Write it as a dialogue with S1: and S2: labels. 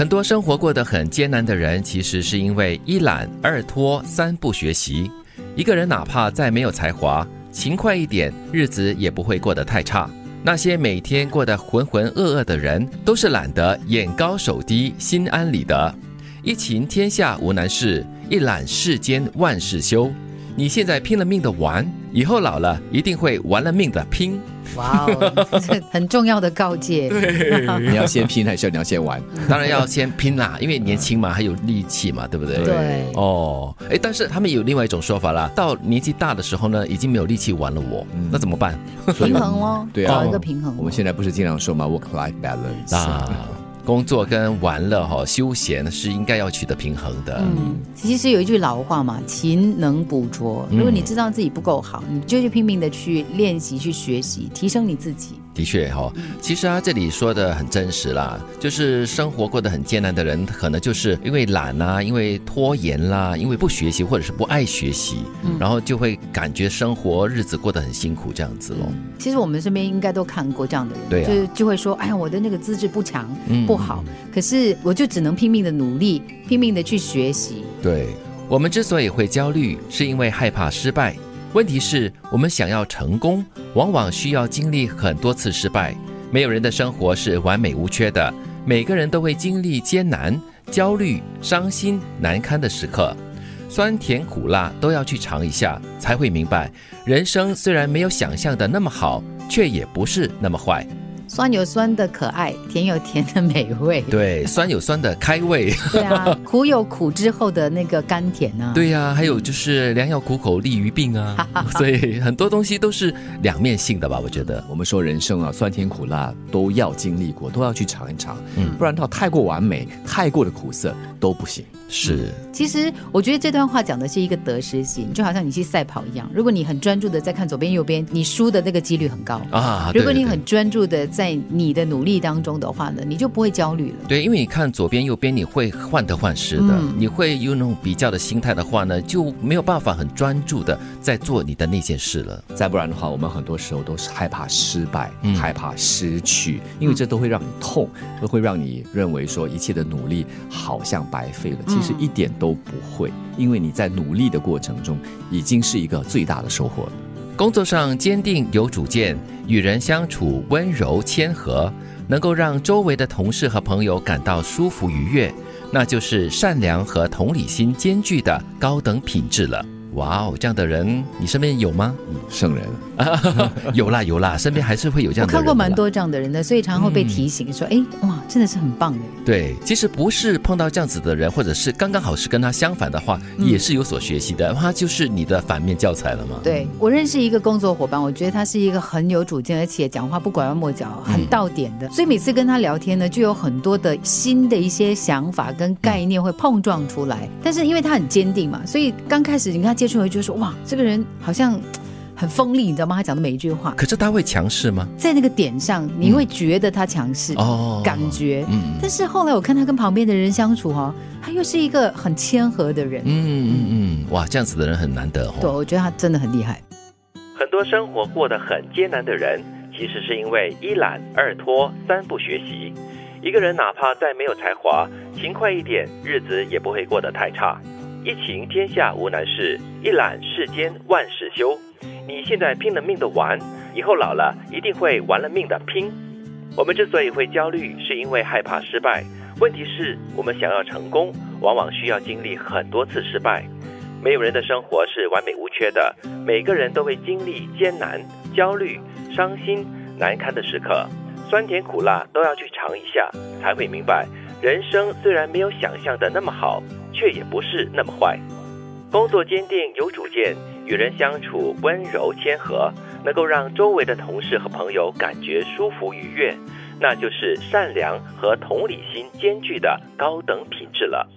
S1: 很多生活过得很艰难的人，其实是因为一懒、二拖、三不学习。一个人哪怕再没有才华，勤快一点，日子也不会过得太差。那些每天过得浑浑噩噩的人，都是懒得眼高手低、心安理得。一勤天下无难事，一懒世间万事休。你现在拼了命的玩，以后老了一定会玩了命的拼。
S2: 哇哦，这很重要的告诫。
S3: 你要先拼还是你要先玩？
S1: 当然要先拼啦，因为年轻嘛，还有力气嘛，对不对？
S2: 对
S1: 哦，哎，但是他们有另外一种说法啦，到年纪大的时候呢，已经没有力气玩了我，那怎么办？
S2: 平衡哦，
S3: 对啊
S2: 找一个平衡。
S3: 我们现在不是经常说吗？work-life balance
S1: 啊，工作跟玩乐哈、休闲是应该要取得平衡的。
S2: 嗯，其实有一句老话嘛，勤能补拙。如果你知道自己不够好，你就去拼命的去练习、去学习，提升你自己。
S1: 的确哈、其实啊，这里说的很真实啦，就是生活过得很艰难的人，可能就是因为懒啦，因为拖延啦，因为不学习或者是不爱学习，然后就会感觉生活日子过得很辛苦这样子咯。
S2: 其实我们身边应该都看过这样的人，
S1: 对啊
S2: 就是就会说，哎呀，我的那个资质不强、
S1: 嗯
S2: 不好，可是我就只能拼命的努力，拼命的去学习。
S1: 对我们之所以会焦虑，是因为害怕失败。问题是我们想要成功，往往需要经历很多次失败。没有人的生活是完美无缺的，每个人都会经历艰难、焦虑、伤心、难堪的时刻，酸甜苦辣都要去尝一下，才会明白，人生虽然没有想象的那么好，却也不是那么坏。
S2: 酸有酸的可爱，甜有甜的美味。
S1: 对，酸有酸的开胃。
S2: 对啊，苦有苦之后的那个甘甜啊。
S1: 对呀、还有就是良药苦口利于病啊，所以很多东西都是两面性的吧，我觉得。
S3: 我们说人生啊，酸甜苦辣都要经历过，都要去尝一尝，
S1: 嗯
S3: 不然它太过完美、太过的苦涩都不行。
S1: 是，
S2: 其实我觉得这段话讲的是一个得失心，就好像你去赛跑一样，如果你很专注的在看左边右边，你输的那个几率很高。
S1: 啊，
S2: 如果你很专注的在你的努力当中的话呢，你就不会焦虑了。
S1: 对，因为你看左边右边，你会患得患失的，
S2: 嗯
S1: 你会有那种比较的心态的话呢，就没有办法很专注的在做你的那件事了。
S3: 再不然的话，我们很多时候都是害怕失败，
S1: 嗯
S3: 害怕失去，因为这都会让你痛，都会让你认为说一切的努力好像白费了。其实一点都不会，因为你在努力的过程中，已经是一个最大的收获了。
S1: 工作上坚定有主见，与人相处温柔谦和，能够让周围的同事和朋友感到舒服愉悦，那就是善良和同理心兼具的高等品质了。哇哦，这样的人你身边有吗？
S3: 圣人，
S1: 有啦有啦，身边还是会有这样的人。
S2: 看过蛮。多这样的人的，所以常常会被提醒说，哎、哇，真的是很棒的。
S1: 对，其实不是碰到这样子的人，或者是刚刚好是跟他相反的话，也是有所学习的。他就是你的反面教材了嘛。
S2: 对我认识一个工作伙伴，我觉得他是一个很有主见，而且讲话不拐弯抹角，很到点的。所以每次跟他聊天呢，就有很多的新的一些想法跟概念会碰撞出来。但是因为他很坚定嘛，所以刚开始你跟他接触，会觉得说，哇，这个人好像 很锋利，你知道吗？他讲的每一句话，
S1: 可是他会强势吗？
S2: 在那个点上，你会觉得他强势，
S1: 哦，
S2: 感觉。
S1: 嗯
S2: 但是后来我看他跟旁边的人相处哈、他又是一个很谦和的人。
S1: 嗯嗯嗯，哇，这样子的人很难得
S2: 对，
S1: 哦。
S2: 我觉得他真的很厉害。
S1: 很多生活过得很艰难的人，其实是因为一懒、二拖、三不学习。一个人哪怕再没有才华，勤快一点，日子也不会过得太差。一勤天下无难事，一懒世间万事休。你现在拼了命的玩，以后老了一定会玩了命的拼。我们之所以会焦虑，是因为害怕失败。问题是我们想要成功，往往需要经历很多次失败。没有人的生活是完美无缺的，每个人都会经历艰难、焦虑、伤心、难堪的时刻，酸甜苦辣都要去尝一下，才会明白，人生虽然没有想象的那么好，却也不是那么坏。工作坚定有主见，与人相处温柔谦和，能够让周围的同事和朋友感觉舒服愉悦，那就是善良和同理心兼具的高等品质了。